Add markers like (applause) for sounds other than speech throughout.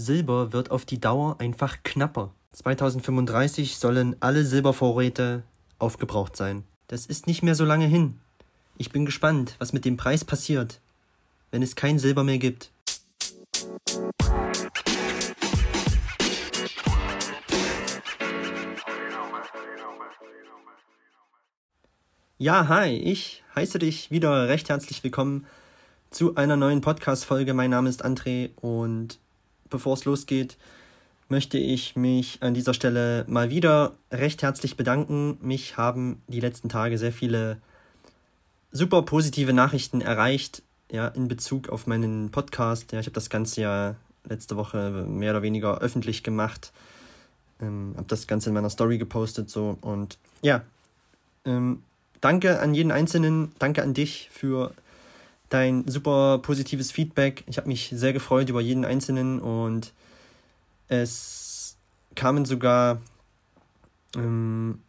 Silber wird auf die Dauer einfach knapper. 2035 sollen alle Silbervorräte aufgebraucht sein. Das ist nicht mehr so lange hin. Ich bin gespannt, was mit dem Preis passiert, wenn es kein Silber mehr gibt. Ja, hi, ich heiße dich wieder recht herzlich willkommen zu einer neuen Podcast-Folge. Mein Name ist André und bevor es losgeht, möchte ich mich an dieser Stelle mal wieder recht herzlich bedanken. Mich haben die letzten Tage sehr viele super positive Nachrichten erreicht, ja, in Bezug auf meinen Podcast. Ja, ich habe das Ganze ja letzte Woche mehr oder weniger öffentlich gemacht. Ähm, habe das Ganze in meiner Story gepostet so und ja, ähm, danke an jeden Einzelnen, danke an dich für dein super positives Feedback. Ich habe mich sehr gefreut über jeden Einzelnen und es kamen sogar, ähm,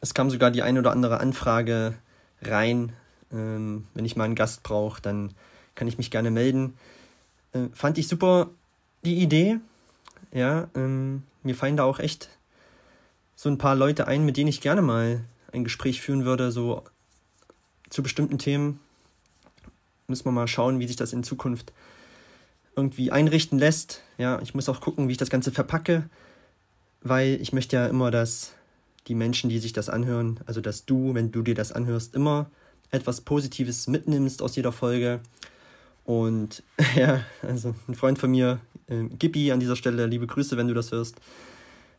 es kam sogar die ein oder andere Anfrage rein. Ähm, wenn ich mal einen Gast brauche, dann kann ich mich gerne melden. Äh, fand ich super die Idee. Ja, ähm, mir fallen da auch echt so ein paar Leute ein, mit denen ich gerne mal ein Gespräch führen würde, so zu bestimmten Themen. Müssen wir mal schauen, wie sich das in Zukunft irgendwie einrichten lässt. Ja, ich muss auch gucken, wie ich das Ganze verpacke, weil ich möchte ja immer, dass die Menschen, die sich das anhören, also dass du, wenn du dir das anhörst, immer etwas Positives mitnimmst aus jeder Folge. Und (laughs) ja, also ein Freund von mir, äh, Gippi, an dieser Stelle, liebe Grüße, wenn du das hörst.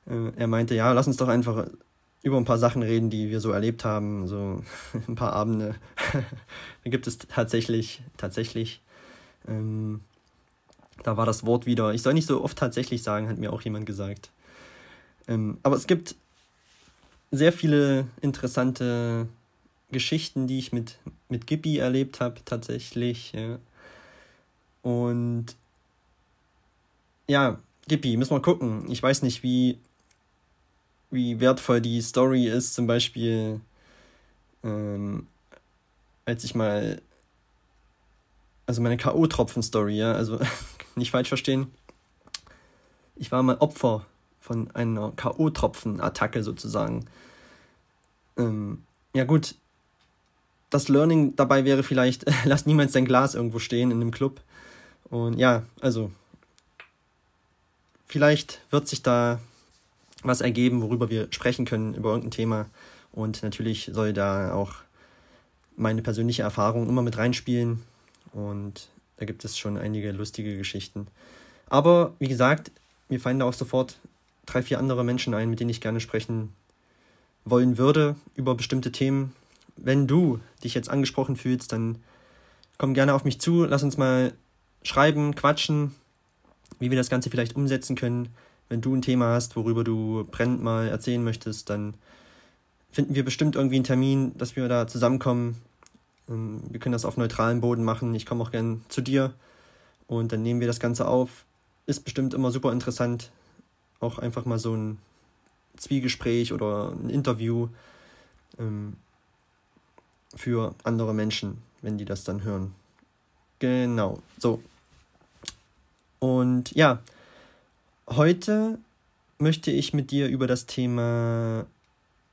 Äh, er meinte, ja, lass uns doch einfach über ein paar Sachen reden, die wir so erlebt haben, so (laughs) ein paar Abende. (laughs) da gibt es tatsächlich, tatsächlich, ähm, da war das Wort wieder, ich soll nicht so oft tatsächlich sagen, hat mir auch jemand gesagt. Ähm, aber es gibt sehr viele interessante Geschichten, die ich mit, mit Gippi erlebt habe, tatsächlich. Ja. Und ja, Gippi, müssen wir gucken. Ich weiß nicht, wie wie wertvoll die Story ist. Zum Beispiel, ähm, als ich mal, also meine K.O.-Tropfen-Story, ja, also (laughs) nicht falsch verstehen. Ich war mal Opfer von einer K.O.-Tropfen-Attacke sozusagen. Ähm, ja, gut. Das Learning dabei wäre vielleicht, (laughs) lass niemals dein Glas irgendwo stehen in einem Club. Und ja, also, vielleicht wird sich da was ergeben, worüber wir sprechen können, über irgendein Thema. Und natürlich soll da auch meine persönliche Erfahrung immer mit reinspielen. Und da gibt es schon einige lustige Geschichten. Aber wie gesagt, mir fallen da auch sofort drei, vier andere Menschen ein, mit denen ich gerne sprechen wollen würde über bestimmte Themen. Wenn du dich jetzt angesprochen fühlst, dann komm gerne auf mich zu, lass uns mal schreiben, quatschen, wie wir das Ganze vielleicht umsetzen können wenn du ein Thema hast, worüber du brennend mal erzählen möchtest, dann finden wir bestimmt irgendwie einen Termin, dass wir da zusammenkommen. Ähm, wir können das auf neutralem Boden machen. Ich komme auch gern zu dir und dann nehmen wir das Ganze auf. Ist bestimmt immer super interessant. Auch einfach mal so ein Zwiegespräch oder ein Interview ähm, für andere Menschen, wenn die das dann hören. Genau, so. Und ja, Heute möchte ich mit dir über das Thema,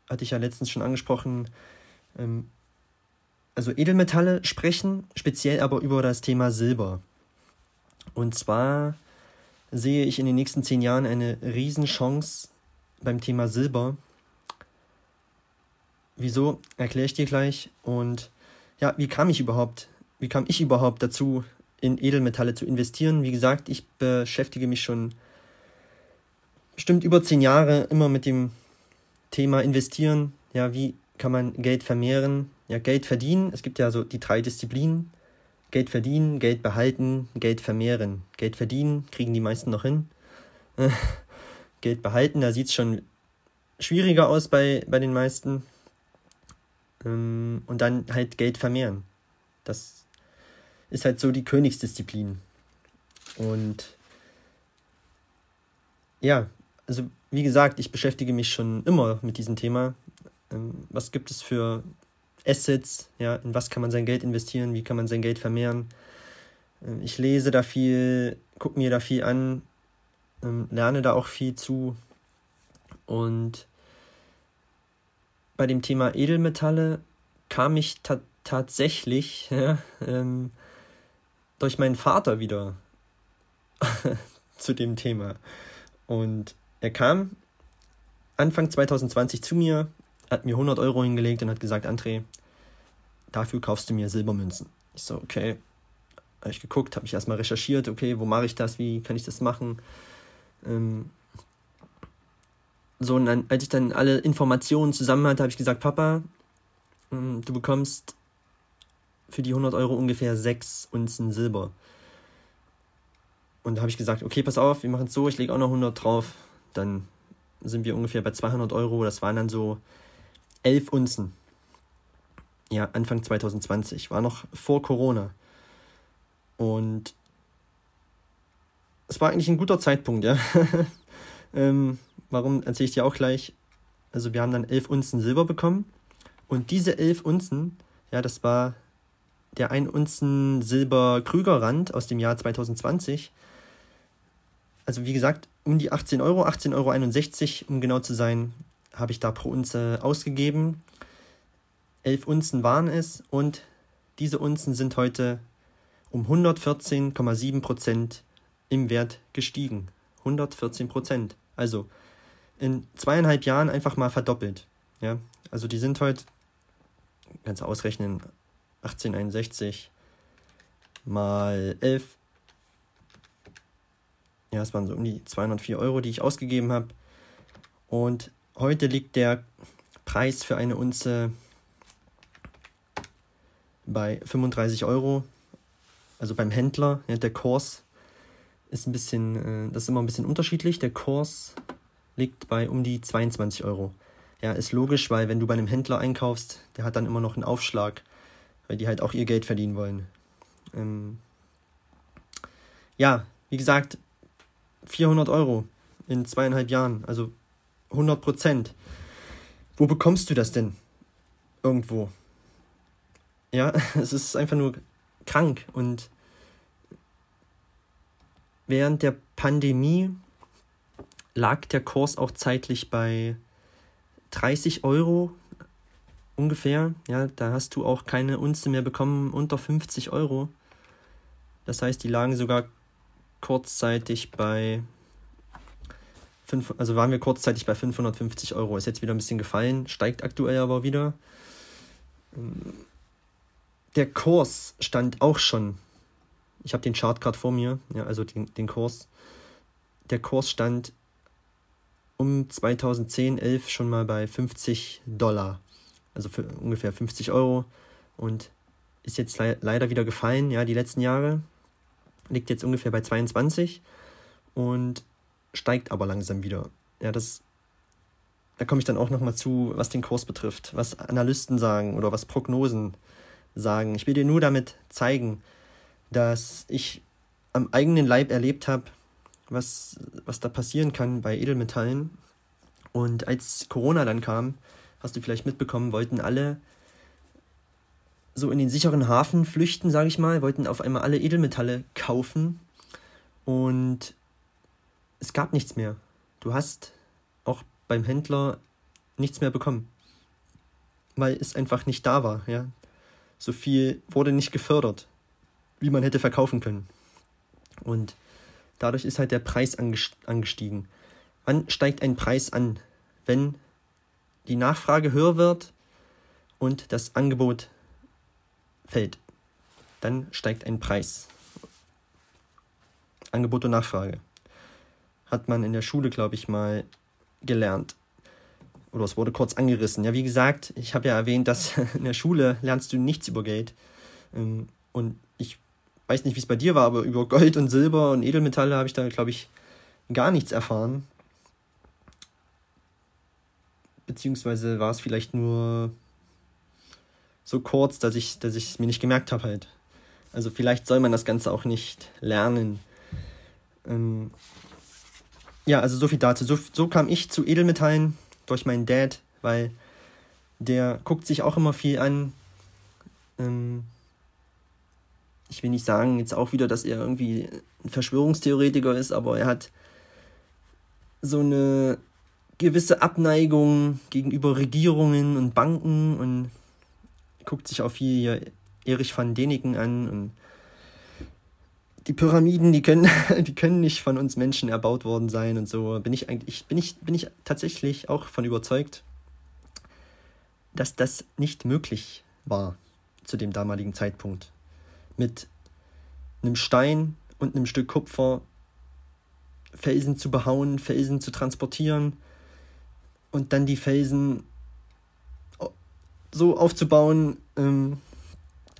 hatte ich ja letztens schon angesprochen, ähm, also Edelmetalle sprechen, speziell aber über das Thema Silber. Und zwar sehe ich in den nächsten zehn Jahren eine Riesenchance beim Thema Silber. Wieso, erkläre ich dir gleich. Und ja, wie kam ich überhaupt, wie kam ich überhaupt dazu, in Edelmetalle zu investieren? Wie gesagt, ich beschäftige mich schon bestimmt über zehn Jahre immer mit dem Thema investieren. Ja, wie kann man Geld vermehren? Ja, Geld verdienen. Es gibt ja so die drei Disziplinen. Geld verdienen, Geld behalten, Geld vermehren. Geld verdienen kriegen die meisten noch hin. (laughs) Geld behalten, da sieht es schon schwieriger aus bei, bei den meisten. Ähm, und dann halt Geld vermehren. Das ist halt so die Königsdisziplin. Und ja, also wie gesagt, ich beschäftige mich schon immer mit diesem Thema. Ähm, was gibt es für Assets? Ja, in was kann man sein Geld investieren? Wie kann man sein Geld vermehren? Ähm, ich lese da viel, gucke mir da viel an. ähm, lerne da auch viel zu. Und bei dem Thema Edelmetalle kam ich ta tatsächlich (laughs) ja, ähm, durch meinen Vater wieder (laughs) zu dem Thema. Und er kam Anfang 2020 zu mir, hat mir 100 Euro hingelegt und hat gesagt, André, dafür kaufst du mir Silbermünzen. Ich so, okay. Habe ich geguckt, habe ich erstmal recherchiert, okay, wo mache ich das, wie kann ich das machen? Ähm so, und dann, als ich dann alle Informationen zusammen hatte, habe ich gesagt, Papa, ähm, du bekommst für die 100 Euro ungefähr 6 Unzen Silber. Und da habe ich gesagt, okay, pass auf, wir machen es so, ich lege auch noch 100 drauf. Dann sind wir ungefähr bei 200 Euro. Das waren dann so 11 Unzen. Ja, Anfang 2020. War noch vor Corona. Und es war eigentlich ein guter Zeitpunkt, ja. (laughs) ähm, warum erzähle ich dir auch gleich. Also wir haben dann 11 Unzen Silber bekommen. Und diese 11 Unzen, ja, das war der 1 Unzen Silber Krügerrand aus dem Jahr 2020 also wie gesagt, um die 18 Euro, 18,61 Euro, um genau zu sein, habe ich da pro Unze ausgegeben. 11 Unzen waren es und diese Unzen sind heute um 114,7 Prozent im Wert gestiegen. 114 Prozent. Also in zweieinhalb Jahren einfach mal verdoppelt. Ja, also die sind heute, kannst du ausrechnen, 1861 mal 11 ja, es waren so um die 204 Euro, die ich ausgegeben habe. Und heute liegt der Preis für eine Unze bei 35 Euro. Also beim Händler, ja, der Kurs ist ein bisschen, äh, das ist immer ein bisschen unterschiedlich. Der Kurs liegt bei um die 22 Euro. Ja, ist logisch, weil wenn du bei einem Händler einkaufst, der hat dann immer noch einen Aufschlag, weil die halt auch ihr Geld verdienen wollen. Ähm ja, wie gesagt, 400 Euro in zweieinhalb Jahren, also 100 Prozent. Wo bekommst du das denn? Irgendwo. Ja, (laughs) es ist einfach nur krank und während der Pandemie lag der Kurs auch zeitlich bei 30 Euro ungefähr. Ja, da hast du auch keine Unze mehr bekommen unter 50 Euro. Das heißt, die lagen sogar kurzzeitig bei 5, also waren wir kurzzeitig bei 550 Euro. Ist jetzt wieder ein bisschen gefallen, steigt aktuell aber wieder. Der Kurs stand auch schon. Ich habe den Chart gerade vor mir, ja, also den, den Kurs. Der Kurs stand um 2010, 11 schon mal bei 50 Dollar. Also für ungefähr 50 Euro. Und ist jetzt le leider wieder gefallen, ja, die letzten Jahre liegt jetzt ungefähr bei 22 und steigt aber langsam wieder. Ja, das, da komme ich dann auch nochmal zu, was den Kurs betrifft, was Analysten sagen oder was Prognosen sagen. Ich will dir nur damit zeigen, dass ich am eigenen Leib erlebt habe, was, was da passieren kann bei Edelmetallen. Und als Corona dann kam, hast du vielleicht mitbekommen, wollten alle so in den sicheren Hafen flüchten, sage ich mal, wollten auf einmal alle Edelmetalle kaufen und es gab nichts mehr. Du hast auch beim Händler nichts mehr bekommen, weil es einfach nicht da war. Ja? So viel wurde nicht gefördert, wie man hätte verkaufen können. Und dadurch ist halt der Preis angestiegen. Wann steigt ein Preis an? Wenn die Nachfrage höher wird und das Angebot fällt, dann steigt ein Preis. Angebot und Nachfrage. Hat man in der Schule, glaube ich, mal gelernt. Oder es wurde kurz angerissen. Ja, wie gesagt, ich habe ja erwähnt, dass (laughs) in der Schule lernst du nichts über Geld. Ähm, und ich weiß nicht, wie es bei dir war, aber über Gold und Silber und Edelmetalle habe ich da, glaube ich, gar nichts erfahren. Beziehungsweise war es vielleicht nur so kurz, dass ich dass ich es mir nicht gemerkt habe halt. Also vielleicht soll man das Ganze auch nicht lernen. Ähm ja, also so viel dazu. So, so kam ich zu Edelmetallen durch meinen Dad, weil der guckt sich auch immer viel an. Ähm ich will nicht sagen jetzt auch wieder, dass er irgendwie ein Verschwörungstheoretiker ist, aber er hat so eine gewisse Abneigung gegenüber Regierungen und Banken und guckt sich auch viel hier Erich van Deniken an und die Pyramiden, die können, (laughs) die können nicht von uns Menschen erbaut worden sein und so. Bin ich eigentlich, bin ich, bin ich tatsächlich auch von überzeugt, dass das nicht möglich war zu dem damaligen Zeitpunkt. Mit einem Stein und einem Stück Kupfer Felsen zu behauen, Felsen zu transportieren und dann die Felsen so aufzubauen. Ähm,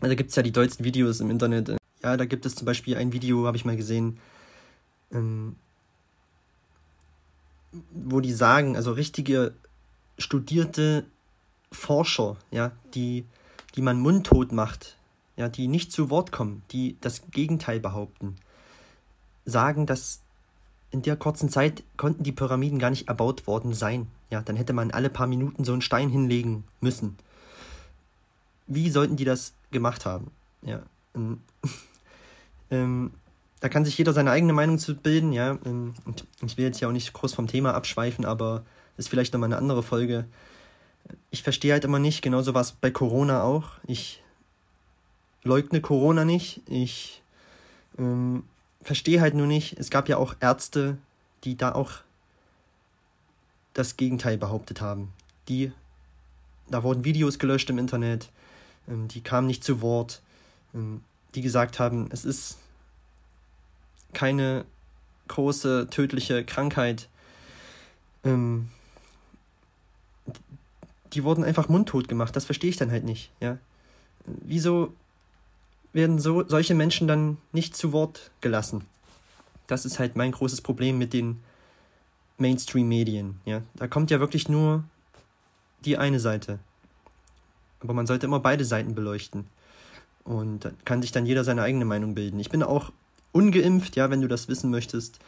da gibt es ja die tollsten Videos im Internet. Ja, da gibt es zum Beispiel ein Video, habe ich mal gesehen, ähm, wo die sagen, also richtige studierte Forscher, ja, die, die man mundtot macht, ja, die nicht zu Wort kommen, die das Gegenteil behaupten, sagen, dass in der kurzen Zeit konnten die Pyramiden gar nicht erbaut worden sein. Ja, dann hätte man alle paar Minuten so einen Stein hinlegen müssen. Wie sollten die das gemacht haben? Ja. Ähm, (laughs) ähm, da kann sich jeder seine eigene Meinung zu bilden, ja. Ähm, und ich will jetzt ja auch nicht groß vom Thema abschweifen, aber ist vielleicht nochmal eine andere Folge. Ich verstehe halt immer nicht, genauso war es bei Corona auch. Ich leugne Corona nicht. Ich ähm, verstehe halt nur nicht, es gab ja auch Ärzte, die da auch das Gegenteil behauptet haben. Die, da wurden Videos gelöscht im Internet, die kamen nicht zu Wort, ähm, die gesagt haben, es ist keine große tödliche Krankheit. Ähm, die wurden einfach mundtot gemacht. Das verstehe ich dann halt nicht. Ja? Wieso werden so, solche Menschen dann nicht zu Wort gelassen? Das ist halt mein großes Problem mit den Mainstream-Medien. Ja? Da kommt ja wirklich nur die eine Seite. Aber man sollte immer beide Seiten beleuchten. Und da kann sich dann jeder seine eigene Meinung bilden. Ich bin auch ungeimpft, ja, wenn du das wissen möchtest.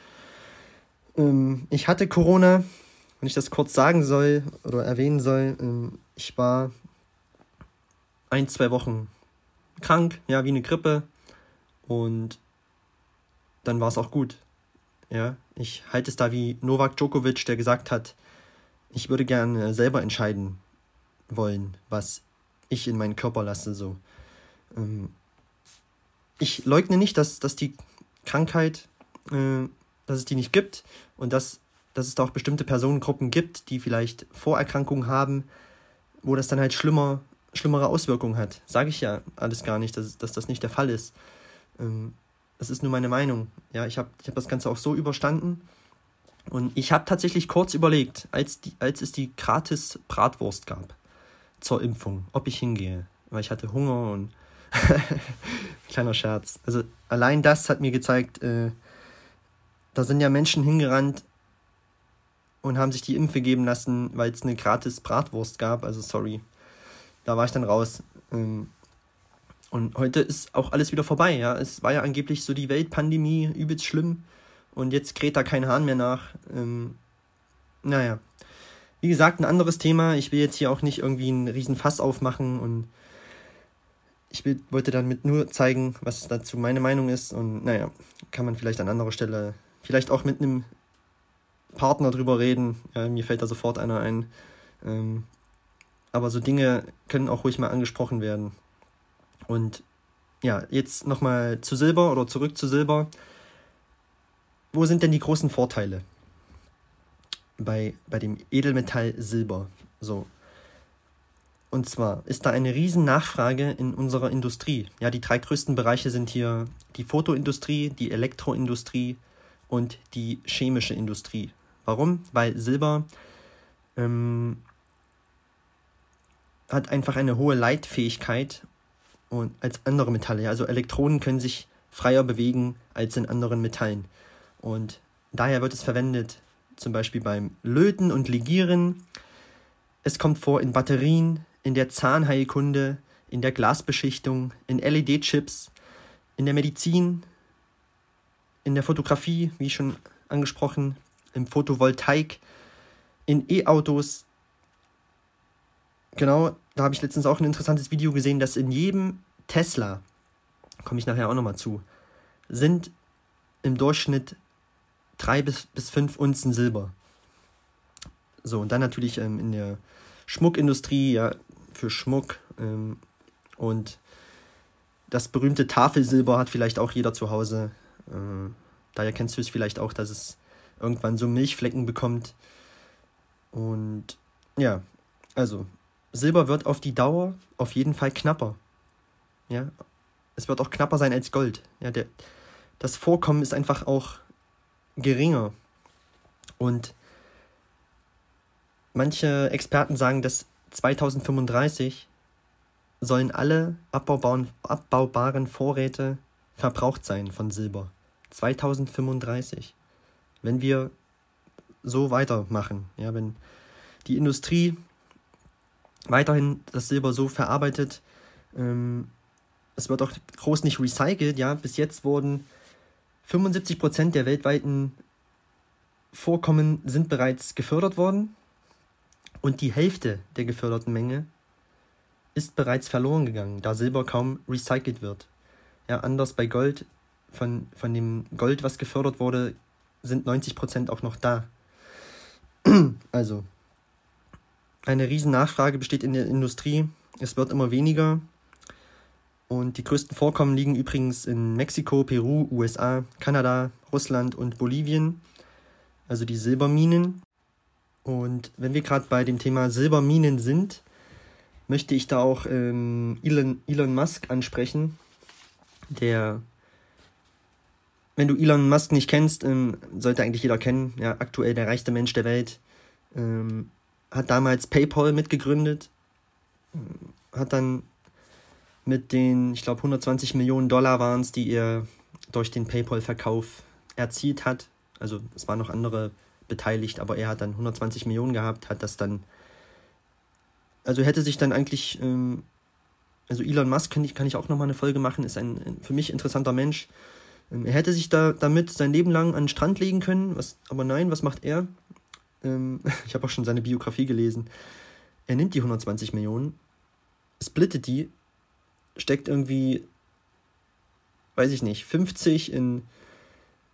Ähm, ich hatte Corona, wenn ich das kurz sagen soll oder erwähnen soll. Ähm, ich war ein, zwei Wochen krank, ja, wie eine Grippe. Und dann war es auch gut. Ja, ich halte es da wie Novak Djokovic, der gesagt hat, ich würde gerne selber entscheiden wollen, was ich in meinen Körper lasse. So. Ähm, ich leugne nicht, dass, dass die Krankheit, äh, dass es die nicht gibt und dass, dass es da auch bestimmte Personengruppen gibt, die vielleicht Vorerkrankungen haben, wo das dann halt schlimmer, schlimmere Auswirkungen hat. Sage ich ja alles gar nicht, dass, dass das nicht der Fall ist. Ähm, das ist nur meine Meinung. Ja, ich habe ich hab das Ganze auch so überstanden. Und ich habe tatsächlich kurz überlegt, als, die, als es die gratis Bratwurst gab zur Impfung, ob ich hingehe. Weil ich hatte Hunger und (laughs) kleiner Scherz. Also allein das hat mir gezeigt, äh, da sind ja Menschen hingerannt und haben sich die Impfe geben lassen, weil es eine gratis Bratwurst gab. Also sorry. Da war ich dann raus. Ähm, und heute ist auch alles wieder vorbei, ja. Es war ja angeblich so die Weltpandemie übelst schlimm. Und jetzt kräht da kein Hahn mehr nach. Ähm, naja. Wie gesagt, ein anderes Thema. Ich will jetzt hier auch nicht irgendwie einen riesen Fass aufmachen und ich will, wollte damit nur zeigen, was dazu meine Meinung ist. Und naja, kann man vielleicht an anderer Stelle, vielleicht auch mit einem Partner drüber reden. Ja, mir fällt da sofort einer ein. Ähm, aber so Dinge können auch ruhig mal angesprochen werden. Und ja, jetzt nochmal zu Silber oder zurück zu Silber. Wo sind denn die großen Vorteile bei, bei dem Edelmetall Silber? So. Und zwar ist da eine riesen Nachfrage in unserer Industrie. Ja, die drei größten Bereiche sind hier die Fotoindustrie, die Elektroindustrie und die chemische Industrie. Warum? Weil Silber ähm, hat einfach eine hohe Leitfähigkeit und als andere Metalle. Also Elektronen können sich freier bewegen als in anderen Metallen. Und daher wird es verwendet, zum Beispiel beim Löten und Legieren. Es kommt vor in Batterien, in der Zahnheilkunde, in der Glasbeschichtung, in LED-Chips, in der Medizin, in der Fotografie, wie schon angesprochen, im Photovoltaik, in E-Autos. Genau, da habe ich letztens auch ein interessantes Video gesehen, dass in jedem Tesla, komme ich nachher auch nochmal zu, sind im Durchschnitt drei bis, bis fünf Unzen Silber. So, und dann natürlich ähm, in der Schmuckindustrie, ja, für Schmuck. Ähm, und das berühmte Tafelsilber hat vielleicht auch jeder zu Hause. Äh, daher kennst du es vielleicht auch, dass es irgendwann so Milchflecken bekommt. Und ja, also Silber wird auf die Dauer auf jeden Fall knapper. Ja, es wird auch knapper sein als Gold. Ja, der, das Vorkommen ist einfach auch geringer. Und manche Experten sagen, dass 2035 sollen alle abbaubaren, Vorräte verbraucht sein von Silber. 2035. Wenn wir so weitermachen, ja, wenn die Industrie weiterhin das Silber so verarbeitet, ähm, es wird auch groß nicht recycelt, ja, bis jetzt wurden 75% der weltweiten Vorkommen sind bereits gefördert worden und die Hälfte der geförderten Menge ist bereits verloren gegangen, da Silber kaum recycelt wird. Ja, anders bei Gold, von, von dem Gold, was gefördert wurde, sind 90% auch noch da. (clears throat) also, eine riesen Nachfrage besteht in der Industrie. Es wird immer weniger. Und die größten Vorkommen liegen übrigens in Mexiko, Peru, USA, Kanada, Russland und Bolivien. Also die Silberminen. Und wenn wir gerade bei dem Thema Silberminen sind, möchte ich da auch ähm, Elon, Elon Musk ansprechen, der, wenn du Elon Musk nicht kennst, ähm, sollte eigentlich jeder kennen, ja, aktuell der reichste Mensch der Welt, ähm, hat damals PayPal mitgegründet, äh, hat dann mit den, ich glaube, 120 Millionen Dollar waren es, die er durch den PayPal-Verkauf erzielt hat. Also es waren noch andere beteiligt, aber er hat dann 120 Millionen gehabt, hat das dann, also hätte sich dann eigentlich, ähm, also Elon Musk kann ich, kann ich auch nochmal eine Folge machen, ist ein, ein für mich interessanter Mensch. Ähm, er hätte sich da damit sein Leben lang an den Strand legen können, was, aber nein, was macht er? Ähm, (laughs) ich habe auch schon seine Biografie gelesen. Er nimmt die 120 Millionen, splittet die, steckt irgendwie, weiß ich nicht, 50 in,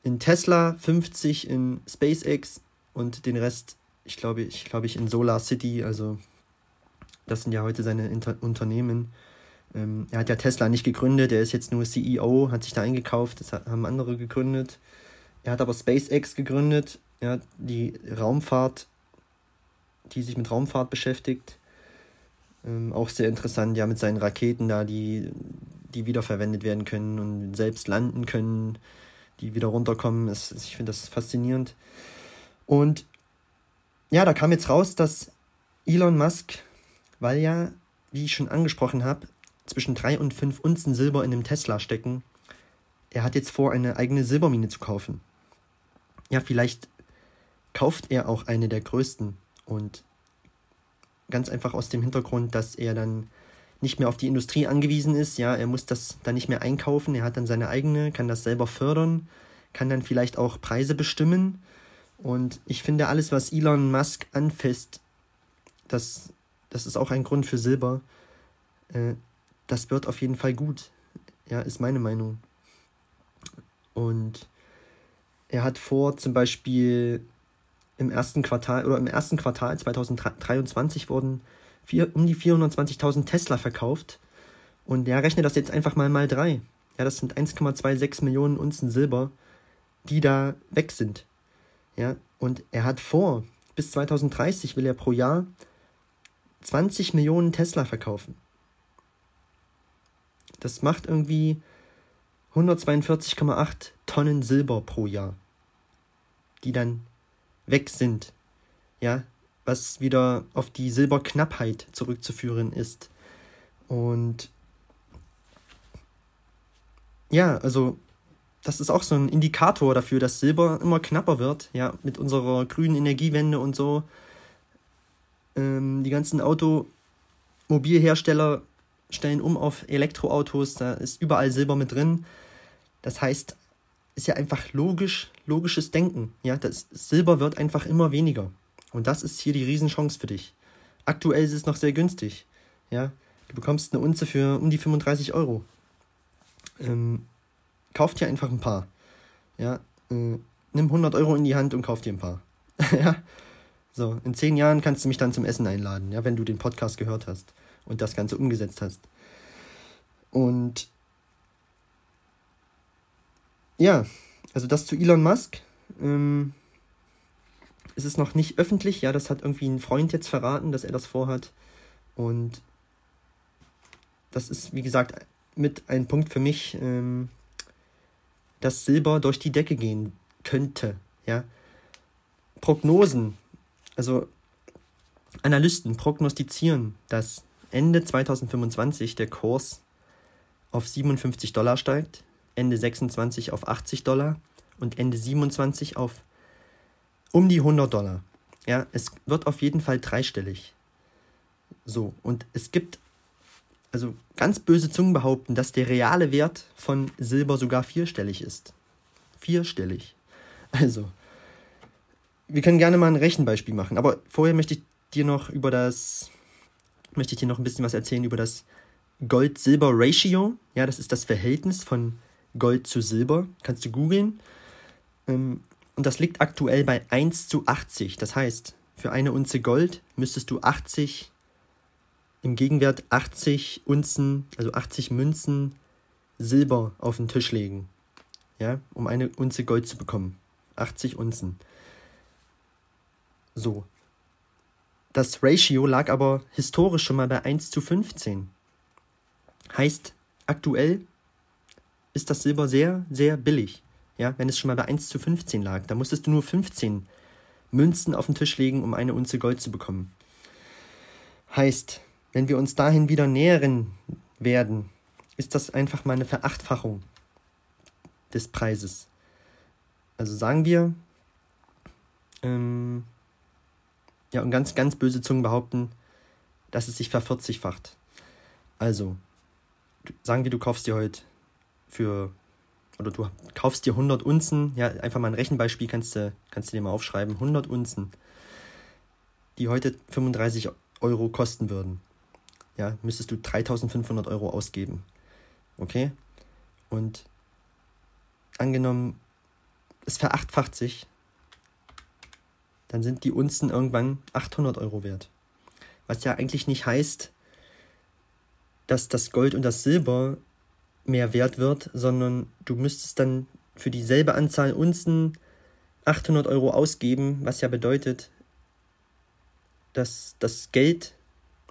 in Tesla, 50 in SpaceX und den Rest, ich glaube, ich glaube ich in Solar City, also das sind ja heute seine Inter Unternehmen. Ähm, er hat ja Tesla nicht gegründet, er ist jetzt nur CEO, hat sich da eingekauft, das haben andere gegründet. Er hat aber SpaceX gegründet, ja, die Raumfahrt, die sich mit Raumfahrt beschäftigt. Ähm, auch sehr interessant, ja, mit seinen Raketen da, die, die wiederverwendet werden können und selbst landen können, die wieder runterkommen. Das, ich finde das faszinierend. Und ja, da kam jetzt raus, dass Elon Musk, weil ja, wie ich schon angesprochen habe, zwischen 3 und 5 Unzen Silber in dem Tesla stecken, er hat jetzt vor, eine eigene Silbermine zu kaufen. Ja, vielleicht kauft er auch eine der größten und ganz einfach aus dem Hintergrund, dass er dann nicht mehr auf die Industrie angewiesen ist. Ja, er muss das dann nicht mehr einkaufen. Er hat dann seine eigene, kann das selber fördern, kann dann vielleicht auch Preise bestimmen. Und ich finde, alles, was Elon Musk anfasst, das, das ist auch ein Grund für Silber. Äh, das wird auf jeden Fall gut. Ja, ist meine Meinung. Und er hat vor, zum Beispiel im ersten Quartal oder im ersten Quartal 2023 wurden vier, um die 420.000 Tesla verkauft. Und der rechnet das jetzt einfach mal mal drei. Ja, das sind 1,26 Millionen Unzen Silber, die da weg sind. Ja, und er hat vor, bis 2030 will er pro Jahr 20 Millionen Tesla verkaufen. Das macht irgendwie 142,8 Tonnen Silber pro Jahr, die dann weg sind. Ja, was wieder auf die Silberknappheit zurückzuführen ist. Und ja, also das ist auch so ein Indikator dafür, dass Silber immer knapper wird, ja, mit unserer grünen Energiewende und so. Ähm, die ganzen Automobilhersteller stellen um auf Elektroautos, da ist überall Silber mit drin. Das heißt, ist ja einfach logisch, logisches Denken. Ja, das Silber wird einfach immer weniger. Und das ist hier die Riesenchance für dich. Aktuell ist es noch sehr günstig. Ja, du bekommst eine Unze für um die 35 Euro. Ähm, kauf dir einfach ein paar. Ja, äh, nimm 100 Euro in die Hand und kauf dir ein paar. (laughs) ja, So, in zehn Jahren kannst du mich dann zum Essen einladen, ja, wenn du den Podcast gehört hast und das Ganze umgesetzt hast. Und ja, also das zu Elon Musk. Ähm, es ist noch nicht öffentlich, ja, das hat irgendwie ein Freund jetzt verraten, dass er das vorhat. Und das ist, wie gesagt, mit ein Punkt für mich, ähm, dass Silber durch die Decke gehen könnte, ja. Prognosen also Analysten prognostizieren, dass Ende 2025 der Kurs auf 57 Dollar steigt, Ende 26 auf 80 Dollar und Ende 27 auf um die 100 Dollar. Ja, es wird auf jeden Fall dreistellig. So, und es gibt, also ganz böse Zungen behaupten, dass der reale Wert von Silber sogar vierstellig ist. Vierstellig. Also, wir können gerne mal ein Rechenbeispiel machen, aber vorher möchte ich dir noch über das, möchte ich dir noch ein bisschen was erzählen über das Gold-Silber-Ratio. Ja, das ist das Verhältnis von Gold zu Silber. Kannst du googeln. Ähm, und das liegt aktuell bei 1 zu 80. Das heißt, für eine Unze Gold müsstest du 80, im Gegenwert 80 Unzen, also 80 Münzen Silber auf den Tisch legen. Ja, um eine Unze Gold zu bekommen. 80 Unzen. So. Das Ratio lag aber historisch schon mal bei 1 zu 15. Heißt, aktuell ist das Silber sehr, sehr billig. Ja, wenn es schon mal bei 1 zu 15 lag, da musstest du nur 15 Münzen auf den Tisch legen, um eine Unze Gold zu bekommen. Heißt, wenn wir uns dahin wieder nähern werden, ist das einfach mal eine Verachtfachung des Preises. Also sagen wir, ähm, ja, und ganz, ganz böse Zungen behaupten, dass es sich vervierzigfacht. Also, sagen wir, du kaufst dir heute für, oder du kaufst dir 100 Unzen, ja, einfach mal ein Rechenbeispiel kannst du, kannst du dir mal aufschreiben, 100 Unzen, die heute 35 Euro kosten würden. Ja, müsstest du 3500 Euro ausgeben. Okay? Und angenommen, es verachtfacht sich, dann sind die Unzen irgendwann 800 Euro wert. Was ja eigentlich nicht heißt, dass das Gold und das Silber mehr wert wird, sondern du müsstest dann für dieselbe Anzahl Unzen 800 Euro ausgeben, was ja bedeutet, dass das Geld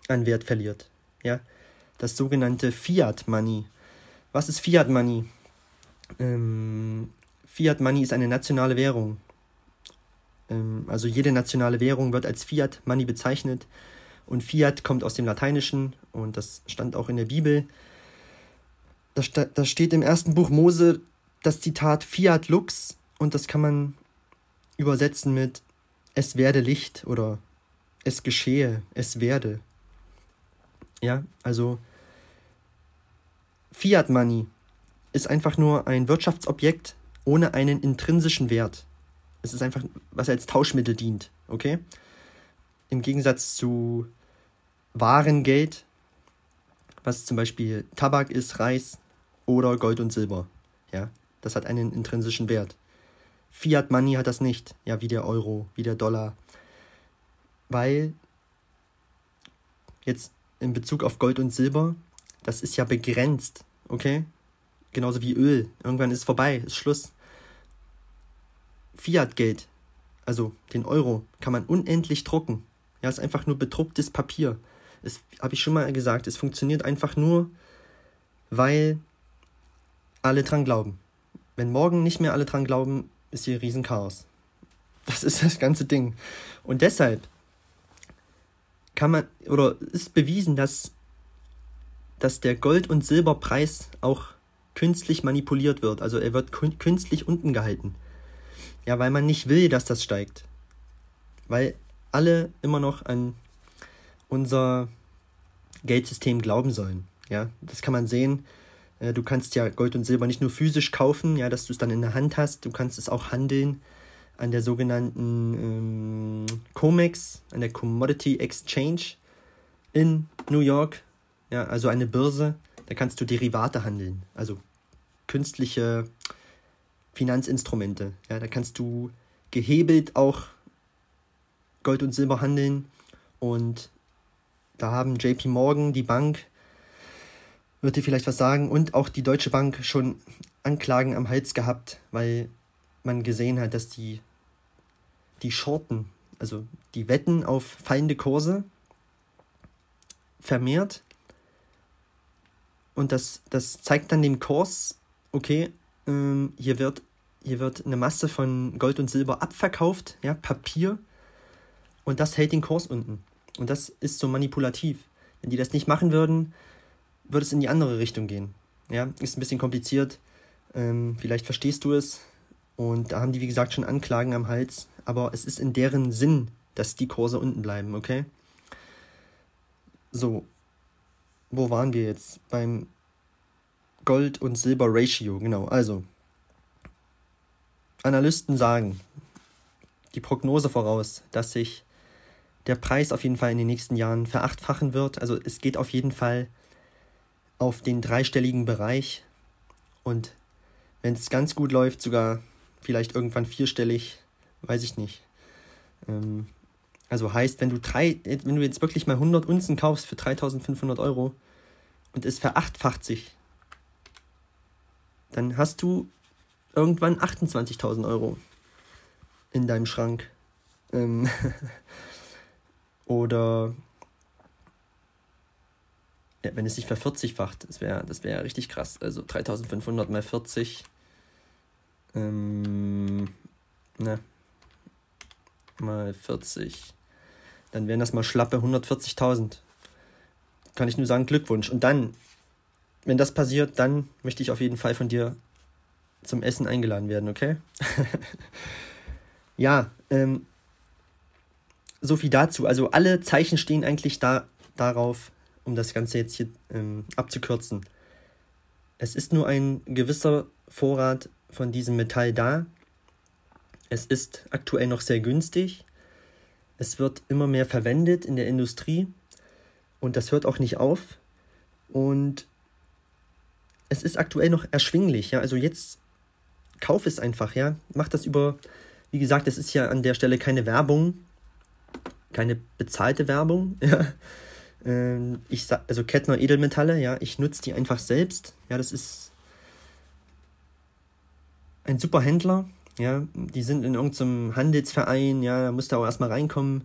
an Wert verliert. Ja, das sogenannte Fiat Money. Was ist Fiat Money? Ähm, Fiat Money ist eine nationale Währung. Ähm, also jede nationale Währung wird als Fiat Money bezeichnet. Und Fiat kommt aus dem Lateinischen und das stand auch in der Bibel. Da, da steht im ersten Buch Mose das Zitat Fiat Lux und das kann man übersetzen mit Es werde Licht oder Es geschehe, es werde. Ja, also Fiat Money ist einfach nur ein Wirtschaftsobjekt ohne einen intrinsischen Wert. Es ist einfach, was als Tauschmittel dient, okay? Im Gegensatz zu Warengeld, was zum Beispiel Tabak ist, Reis oder Gold und Silber. Ja, das hat einen intrinsischen Wert. Fiat Money hat das nicht, ja, wie der Euro, wie der Dollar. Weil jetzt in Bezug auf Gold und Silber, das ist ja begrenzt, okay? Genauso wie Öl. Irgendwann ist vorbei, ist Schluss. Fiat-Geld, also den Euro, kann man unendlich drucken. Ja, ist einfach nur bedrucktes Papier. Das habe ich schon mal gesagt. Es funktioniert einfach nur, weil alle dran glauben. Wenn morgen nicht mehr alle dran glauben, ist hier Riesenchaos. Das ist das ganze Ding. Und deshalb kann man, oder ist bewiesen, dass, dass der Gold- und Silberpreis auch künstlich manipuliert wird. Also er wird künstlich unten gehalten. Ja, weil man nicht will, dass das steigt. Weil alle immer noch an unser Geldsystem glauben sollen. Ja, das kann man sehen. Äh, du kannst ja Gold und Silber nicht nur physisch kaufen, ja, dass du es dann in der Hand hast, du kannst es auch handeln an der sogenannten ähm, COMEX, an der Commodity Exchange in New York, ja, also eine Börse, da kannst du Derivate handeln, also künstliche Finanzinstrumente. Ja, da kannst du gehebelt auch Gold und Silber handeln. Und da haben JP Morgan, die Bank, wird dir vielleicht was sagen, und auch die Deutsche Bank schon Anklagen am Hals gehabt, weil man gesehen hat, dass die, die Shorten, also die Wetten auf fallende Kurse, vermehrt. Und das, das zeigt dann dem Kurs, okay, ähm, hier, wird, hier wird eine Masse von Gold und Silber abverkauft, ja, Papier. Und das hält den Kurs unten. Und das ist so manipulativ. Wenn die das nicht machen würden, würde es in die andere Richtung gehen. Ja, ist ein bisschen kompliziert. Ähm, vielleicht verstehst du es. Und da haben die, wie gesagt, schon Anklagen am Hals. Aber es ist in deren Sinn, dass die Kurse unten bleiben, okay? So, wo waren wir jetzt? Beim Gold- und Silber-Ratio, genau. Also, Analysten sagen die Prognose voraus, dass sich der Preis auf jeden Fall in den nächsten Jahren verachtfachen wird. Also es geht auf jeden Fall auf den dreistelligen Bereich und wenn es ganz gut läuft, sogar vielleicht irgendwann vierstellig, weiß ich nicht. Ähm, also heißt, wenn du drei, wenn du jetzt wirklich mal 100 Unzen kaufst für 3.500 Euro und es verachtfacht sich, dann hast du irgendwann 28.000 Euro in deinem Schrank. Ähm (laughs) Oder ja, wenn es sich vervierzigfacht, das wäre das wär richtig krass. Also 3500 mal 40. Ähm, ne. Mal 40 dann wären das mal schlappe 140.000. Kann ich nur sagen, Glückwunsch. Und dann, wenn das passiert, dann möchte ich auf jeden Fall von dir zum Essen eingeladen werden, okay? (laughs) ja, ähm, so viel dazu. Also alle Zeichen stehen eigentlich da, darauf, um das Ganze jetzt hier ähm, abzukürzen. Es ist nur ein gewisser Vorrat von diesem Metall da. Es ist aktuell noch sehr günstig. Es wird immer mehr verwendet in der Industrie und das hört auch nicht auf. Und es ist aktuell noch erschwinglich, ja. Also jetzt kauf es einfach, ja. Mach das über, wie gesagt, es ist ja an der Stelle keine Werbung, keine bezahlte Werbung, (laughs) ja. Ähm, ich sag, also Kettner Edelmetalle, ja, ich nutze die einfach selbst. Ja, das ist ein super Händler, ja, die sind in irgendeinem Handelsverein, ja, da musst du auch erstmal reinkommen.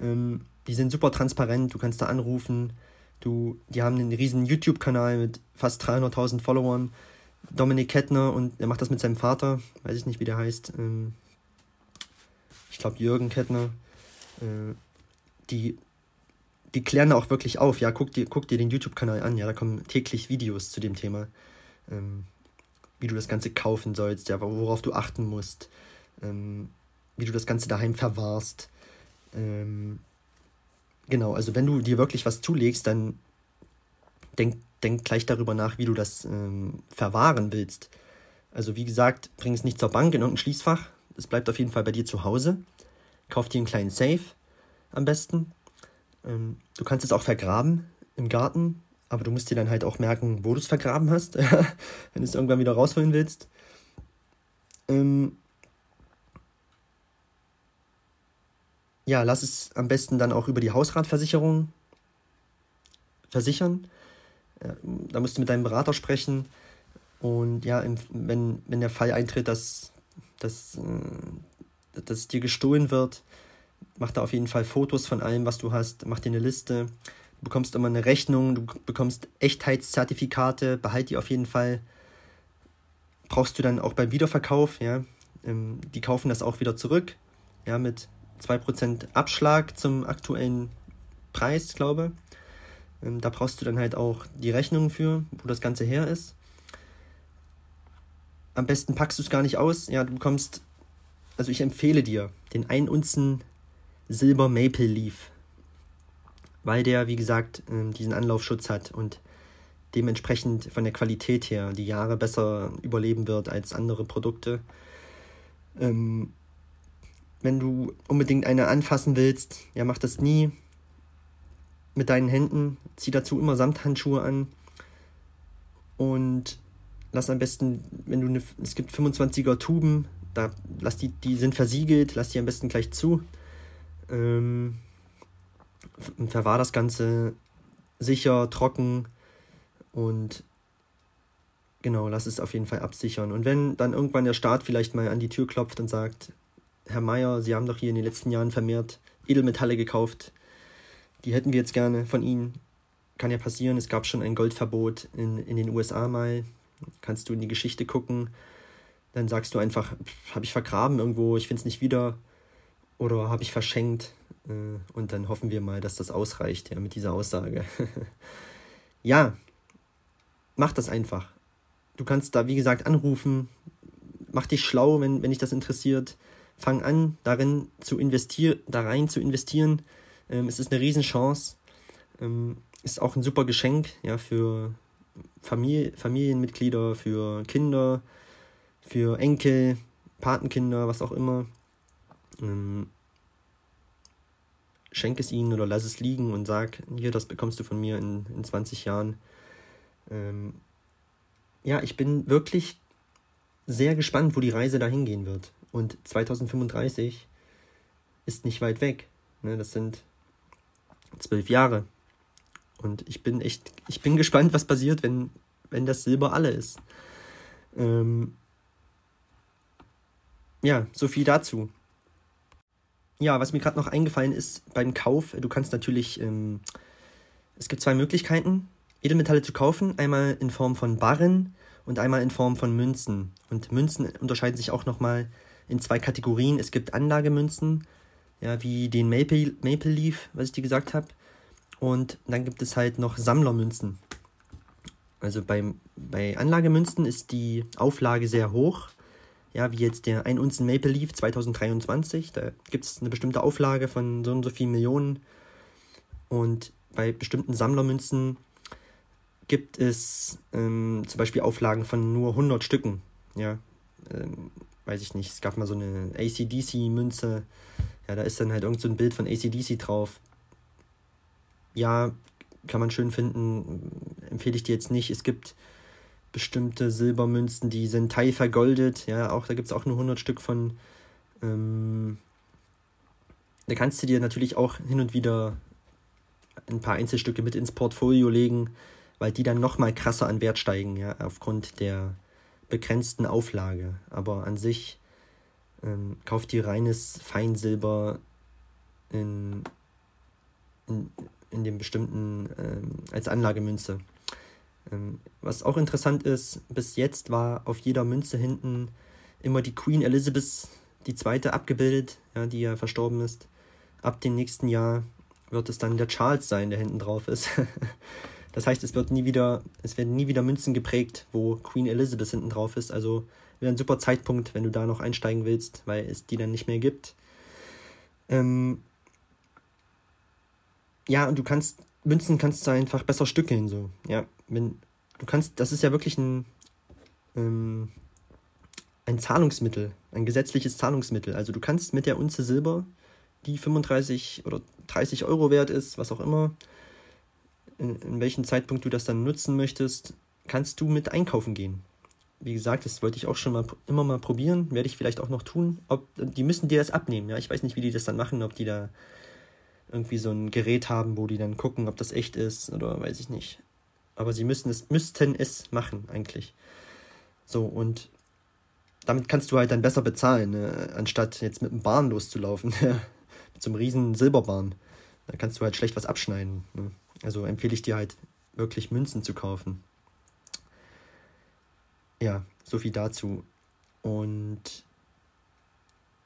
Ähm, die sind super transparent, du kannst da anrufen. Du, die haben einen riesen YouTube-Kanal mit fast 300.000 Followern. Dominik Kettner und er macht das mit seinem Vater, weiß ich nicht, wie der heißt. Ähm, ich glaube Jürgen Kettner. Äh, die, die klären da auch wirklich auf. Ja, guck dir, guck dir den YouTube-Kanal an. Ja, da kommen täglich Videos zu dem Thema. Ähm, wie du das Ganze kaufen sollst, ja, worauf du achten musst, ähm, wie du das Ganze daheim verwahrst. Ähm, genau, also wenn du dir wirklich was zulegst, dann denk, denk gleich darüber nach, wie du das ähm, verwahren willst. Also wie gesagt, bring es nicht zur Bank in irgendein Schließfach. Es bleibt auf jeden Fall bei dir zu Hause. Kauf dir einen kleinen Safe am besten. Ähm, du kannst es auch vergraben im Garten aber du musst dir dann halt auch merken, wo du es vergraben hast, (laughs) wenn du es irgendwann wieder rausholen willst. Ähm ja, lass es am besten dann auch über die Hausratversicherung versichern. Da musst du mit deinem Berater sprechen. Und ja, wenn, wenn der Fall eintritt, dass, dass, äh, dass dir gestohlen wird, mach da auf jeden Fall Fotos von allem, was du hast, mach dir eine Liste Du bekommst immer eine Rechnung, du bekommst Echtheitszertifikate, behalt die auf jeden Fall. Brauchst du dann auch beim Wiederverkauf, ja. Ähm, die kaufen das auch wieder zurück, ja, mit 2% Abschlag zum aktuellen Preis, glaube ähm, Da brauchst du dann halt auch die Rechnung für, wo das Ganze her ist. Am besten packst du es gar nicht aus, ja, du bekommst, also ich empfehle dir den 1 Unzen Silber Maple Leaf weil der, wie gesagt, ähm, diesen Anlaufschutz hat und dementsprechend von der Qualität her die Jahre besser überleben wird als andere Produkte. Ähm, wenn du unbedingt eine anfassen willst, ja, mach das nie mit deinen Händen. Zieh dazu immer Samthandschuhe an und lass am besten, wenn du eine, es gibt 25er Tuben, da lass die, die sind versiegelt, lass die am besten gleich zu. Ähm, verwahr das Ganze sicher, trocken und genau, lass es auf jeden Fall absichern. Und wenn dann irgendwann der Staat vielleicht mal an die Tür klopft und sagt, Herr Meier, Sie haben doch hier in den letzten Jahren vermehrt Edelmetalle gekauft, die hätten wir jetzt gerne von Ihnen. Kann ja passieren, es gab schon ein Goldverbot in, in den USA mal. Kannst du in die Geschichte gucken. Dann sagst du einfach, habe ich vergraben irgendwo, ich finde es nicht wieder. Oder habe ich verschenkt. Äh, und dann hoffen wir mal, dass das ausreicht, ja, mit dieser Aussage. (laughs) ja, mach das einfach. Du kannst da, wie gesagt, anrufen. Mach dich schlau, wenn, wenn dich das interessiert. Fang an, darin zu investieren, da rein zu investieren. Ähm, es ist eine Riesenchance. Ähm, ist auch ein super Geschenk, ja, für Familie, Familienmitglieder, für Kinder, für Enkel, Patenkinder, was auch immer. Ähm, schenk es ihnen oder lass es liegen und sag, hier, das bekommst du von mir in, in 20 Jahren. Ähm, ja, ich bin wirklich sehr gespannt, wo die Reise dahin gehen wird. Und 2035 ist nicht weit weg. Ne? Das sind zwölf Jahre. Und ich bin echt, ich bin gespannt, was passiert, wenn, wenn das Silber alle ist. Ähm, ja, so viel dazu. Ja, was mir gerade noch eingefallen ist beim Kauf, du kannst natürlich, ähm, es gibt zwei Möglichkeiten, Edelmetalle zu kaufen, einmal in Form von Barren und einmal in Form von Münzen. Und Münzen unterscheiden sich auch nochmal in zwei Kategorien. Es gibt Anlagemünzen, ja, wie den Maple, Maple Leaf, was ich dir gesagt habe. Und dann gibt es halt noch Sammlermünzen. Also beim, bei Anlagemünzen ist die Auflage sehr hoch ja, wie jetzt der 1 Unzen Maple Leaf 2023. Da gibt es eine bestimmte Auflage von so und so vielen Millionen. Und bei bestimmten Sammlermünzen gibt es ähm, zum Beispiel Auflagen von nur 100 Stücken. Ja, ähm, weiß ich nicht. Es gab mal so eine ACDC-Münze. Ja, da ist dann halt irgend so ein Bild von ACDC drauf. Ja, kann man schön finden. Empfehle ich dir jetzt nicht. Es gibt bestimmte Silbermünzen, die sind teilvergoldet. Ja, auch da gibt es auch nur 100 Stück von. Ähm, da kannst du dir natürlich auch hin und wieder ein paar Einzelstücke mit ins Portfolio legen, weil die dann nochmal krasser an Wert steigen, ja, aufgrund der begrenzten Auflage. Aber an sich ähm, kauft ihr reines Feinsilber in, in, in dem bestimmten ähm, als Anlagemünze. Ähm, was auch interessant ist, bis jetzt war auf jeder Münze hinten immer die Queen Elizabeth die zweite abgebildet, ja, die ja verstorben ist. Ab dem nächsten Jahr wird es dann der Charles sein, der hinten drauf ist. (laughs) das heißt, es wird nie wieder, es werden nie wieder Münzen geprägt, wo Queen Elizabeth hinten drauf ist. Also wäre ein super Zeitpunkt, wenn du da noch einsteigen willst, weil es die dann nicht mehr gibt. Ähm ja, und du kannst Münzen kannst du einfach besser stückeln, so. Ja, wenn, du kannst, das ist ja wirklich ein, ähm, ein Zahlungsmittel, ein gesetzliches Zahlungsmittel. Also du kannst mit der Unze Silber, die 35 oder 30 Euro wert ist, was auch immer, in, in welchem Zeitpunkt du das dann nutzen möchtest, kannst du mit einkaufen gehen. Wie gesagt, das wollte ich auch schon mal immer mal probieren, werde ich vielleicht auch noch tun. Ob, die müssen dir das abnehmen, ja. Ich weiß nicht, wie die das dann machen, ob die da irgendwie so ein Gerät haben, wo die dann gucken, ob das echt ist oder weiß ich nicht aber sie müssen es, müssten es machen, eigentlich. So, und damit kannst du halt dann besser bezahlen, ne? anstatt jetzt mit einem Bahn loszulaufen, (laughs) mit so einem riesen Silberbahn. Da kannst du halt schlecht was abschneiden. Ne? Also empfehle ich dir halt wirklich Münzen zu kaufen. Ja, so viel dazu. Und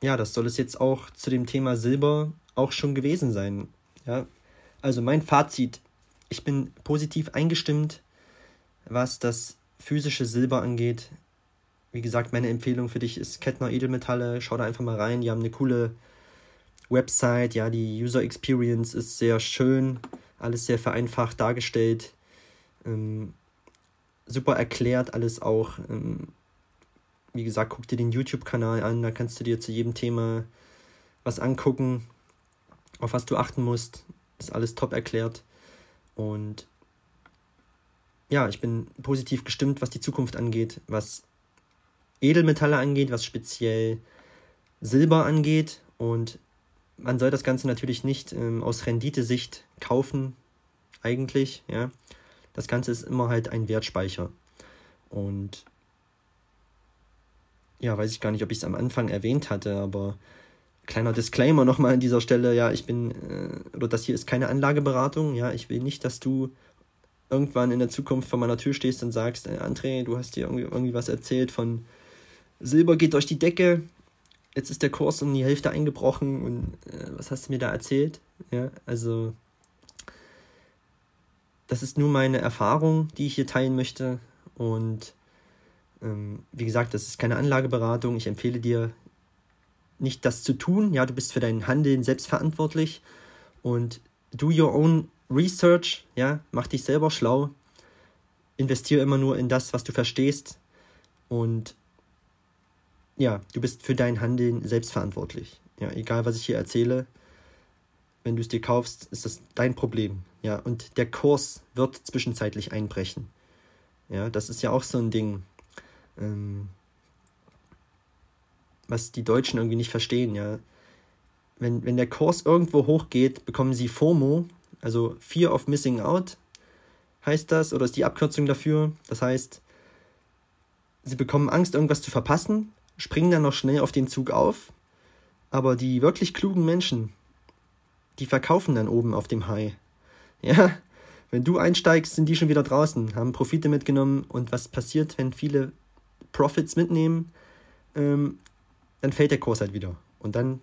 ja, das soll es jetzt auch zu dem Thema Silber auch schon gewesen sein. Ja, also mein Fazit ich bin positiv eingestimmt, was das physische Silber angeht. Wie gesagt, meine Empfehlung für dich ist Kettner Edelmetalle. Schau da einfach mal rein. Die haben eine coole Website. Ja, die User Experience ist sehr schön. Alles sehr vereinfacht dargestellt. Ähm, super erklärt alles auch. Ähm, wie gesagt, guck dir den YouTube-Kanal an. Da kannst du dir zu jedem Thema was angucken, auf was du achten musst. Ist alles top erklärt. Und ja, ich bin positiv gestimmt, was die Zukunft angeht, was Edelmetalle angeht, was speziell Silber angeht. Und man soll das Ganze natürlich nicht ähm, aus Renditesicht kaufen, eigentlich, ja. Das Ganze ist immer halt ein Wertspeicher. Und ja, weiß ich gar nicht, ob ich es am Anfang erwähnt hatte, aber kleiner Disclaimer nochmal an dieser Stelle, ja, ich bin, äh, oder das hier ist keine Anlageberatung, ja, ich will nicht, dass du irgendwann in der Zukunft vor meiner Tür stehst und sagst, äh, André, du hast dir irgendwie, irgendwie was erzählt von Silber geht durch die Decke, jetzt ist der Kurs um die Hälfte eingebrochen und äh, was hast du mir da erzählt? Ja, also das ist nur meine Erfahrung, die ich hier teilen möchte und ähm, wie gesagt, das ist keine Anlageberatung. Ich empfehle dir nicht das zu tun. Ja, du bist für dein Handeln selbst verantwortlich und do your own research. Ja, mach dich selber schlau. Investiere immer nur in das, was du verstehst und ja, du bist für dein Handeln selbst verantwortlich. Ja, egal was ich hier erzähle, wenn du es dir kaufst, ist das dein Problem. Ja, und der Kurs wird zwischenzeitlich einbrechen. Ja, das ist ja auch so ein Ding, ähm, was die Deutschen irgendwie nicht verstehen. Ja, wenn, wenn der Kurs irgendwo hochgeht, bekommen sie FOMO, also Fear of Missing Out heißt das, oder ist die Abkürzung dafür. Das heißt, sie bekommen Angst, irgendwas zu verpassen springen dann noch schnell auf den Zug auf, aber die wirklich klugen Menschen, die verkaufen dann oben auf dem High. Ja, wenn du einsteigst, sind die schon wieder draußen, haben Profite mitgenommen und was passiert, wenn viele Profits mitnehmen, ähm, dann fällt der Kurs halt wieder. Und dann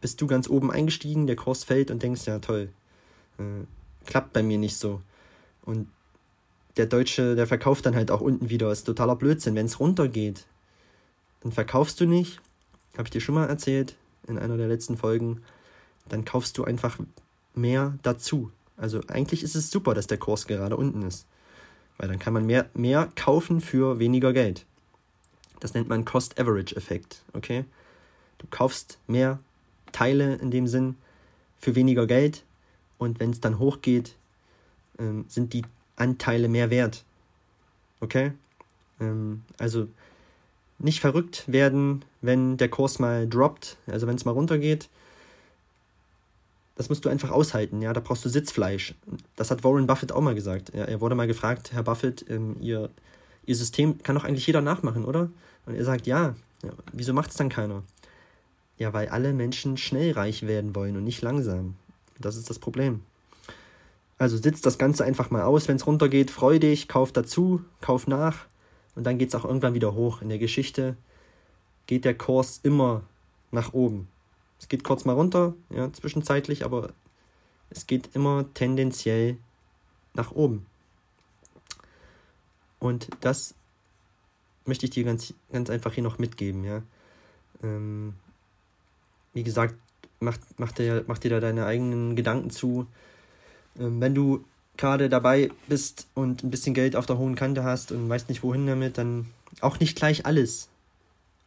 bist du ganz oben eingestiegen, der Kurs fällt und denkst, ja toll, äh, klappt bei mir nicht so. Und der Deutsche, der verkauft dann halt auch unten wieder, ist totaler Blödsinn. Wenn es runtergeht, dann verkaufst du nicht, habe ich dir schon mal erzählt in einer der letzten Folgen, dann kaufst du einfach mehr dazu. Also eigentlich ist es super, dass der Kurs gerade unten ist, weil dann kann man mehr, mehr kaufen für weniger Geld. Das nennt man Cost-Average-Effekt, okay? Du kaufst mehr Teile in dem Sinn für weniger Geld und wenn es dann hochgeht, ähm, sind die Anteile mehr wert. Okay? Ähm, also nicht verrückt werden, wenn der Kurs mal droppt, also wenn es mal runtergeht. Das musst du einfach aushalten, ja, da brauchst du Sitzfleisch. Das hat Warren Buffett auch mal gesagt. Ja, er wurde mal gefragt, Herr Buffett, ähm, ihr, ihr System kann doch eigentlich jeder nachmachen, oder? Und er sagt, ja, ja wieso macht es dann keiner? Ja, weil alle Menschen schnell reich werden wollen und nicht langsam. Das ist das Problem. Also sitzt das Ganze einfach mal aus, wenn es runtergeht, freu dich, kauf dazu, kauf nach und dann geht es auch irgendwann wieder hoch. In der Geschichte geht der Kurs immer nach oben. Es geht kurz mal runter, ja, zwischenzeitlich, aber es geht immer tendenziell nach oben. Und das möchte ich dir ganz, ganz einfach hier noch mitgeben, ja. Ähm, wie gesagt, mach, mach, dir, mach dir da deine eigenen Gedanken zu. Ähm, wenn du gerade dabei bist und ein bisschen Geld auf der hohen Kante hast und weißt nicht wohin damit, dann auch nicht gleich alles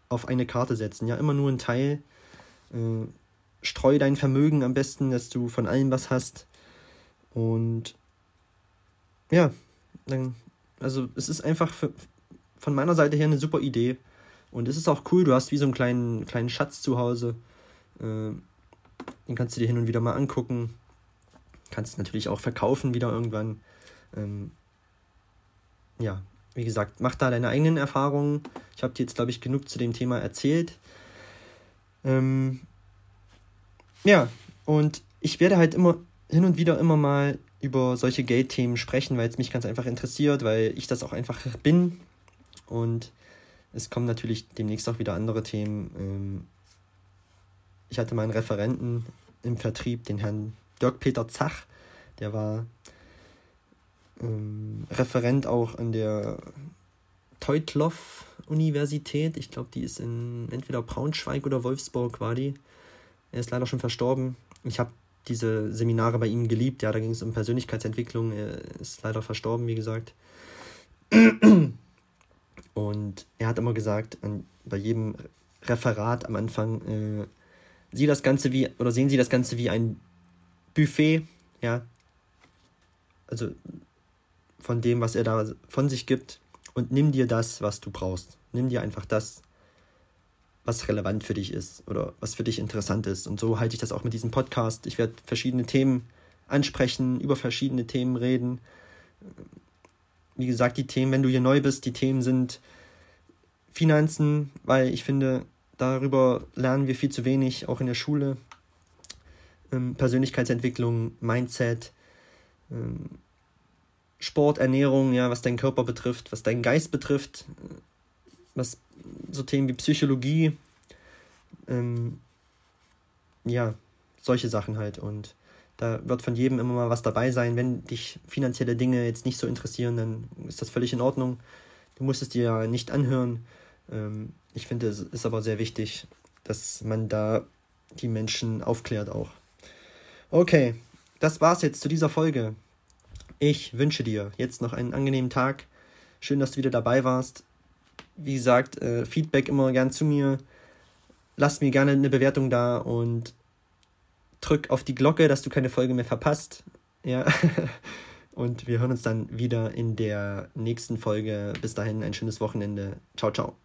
auf eine Karte setzen. Ja, immer nur ein Teil. Äh, streu dein Vermögen am besten, dass du von allem was hast. Und ja, dann, also es ist einfach für, von meiner Seite her eine super Idee. Und es ist auch cool, du hast wie so einen kleinen, kleinen Schatz zu Hause. Äh, den kannst du dir hin und wieder mal angucken. Kannst natürlich auch verkaufen wieder irgendwann. Ähm, ja, wie gesagt, mach da deine eigenen Erfahrungen. Ich habe dir jetzt, glaube ich, genug zu dem Thema erzählt. Ähm, ja, und ich werde halt immer hin und wieder immer mal über solche Geldthemen sprechen, weil es mich ganz einfach interessiert, weil ich das auch einfach bin. Und es kommen natürlich demnächst auch wieder andere Themen. Ähm, ich hatte meinen Referenten im Vertrieb, den Herrn Dirk-Peter Zach, der war ähm, Referent auch an der Teutloff Universität. Ich glaube, die ist in entweder Braunschweig oder Wolfsburg war die. Er ist leider schon verstorben. Ich habe diese Seminare bei ihm geliebt. Ja, da ging es um Persönlichkeitsentwicklung. Er ist leider verstorben, wie gesagt. Und er hat immer gesagt, an, bei jedem Referat am Anfang, äh, sieh das Ganze wie, oder sehen Sie das Ganze wie ein Buffet, ja, also von dem, was er da von sich gibt und nimm dir das, was du brauchst. Nimm dir einfach das, was relevant für dich ist oder was für dich interessant ist. Und so halte ich das auch mit diesem Podcast. Ich werde verschiedene Themen ansprechen, über verschiedene Themen reden. Wie gesagt, die Themen, wenn du hier neu bist, die Themen sind Finanzen, weil ich finde, darüber lernen wir viel zu wenig, auch in der Schule. Ähm, Persönlichkeitsentwicklung, Mindset, ähm, Sport, Ernährung, ja, was deinen Körper betrifft, was deinen Geist betrifft, was so Themen wie Psychologie, ähm, ja, solche Sachen halt. Und da wird von jedem immer mal was dabei sein. Wenn dich finanzielle Dinge jetzt nicht so interessieren, dann ist das völlig in Ordnung. Du musst es dir ja nicht anhören. Ähm, ich finde, es ist aber sehr wichtig, dass man da die Menschen aufklärt auch. Okay, das war's jetzt zu dieser Folge. Ich wünsche dir jetzt noch einen angenehmen Tag. Schön, dass du wieder dabei warst. Wie gesagt, äh, Feedback immer gern zu mir. Lass mir gerne eine Bewertung da und drück auf die Glocke, dass du keine Folge mehr verpasst. Ja. (laughs) und wir hören uns dann wieder in der nächsten Folge. Bis dahin ein schönes Wochenende. Ciao, ciao.